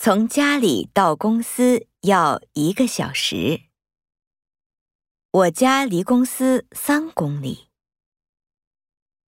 从家里到公司要一个小时。我家离公司三公里。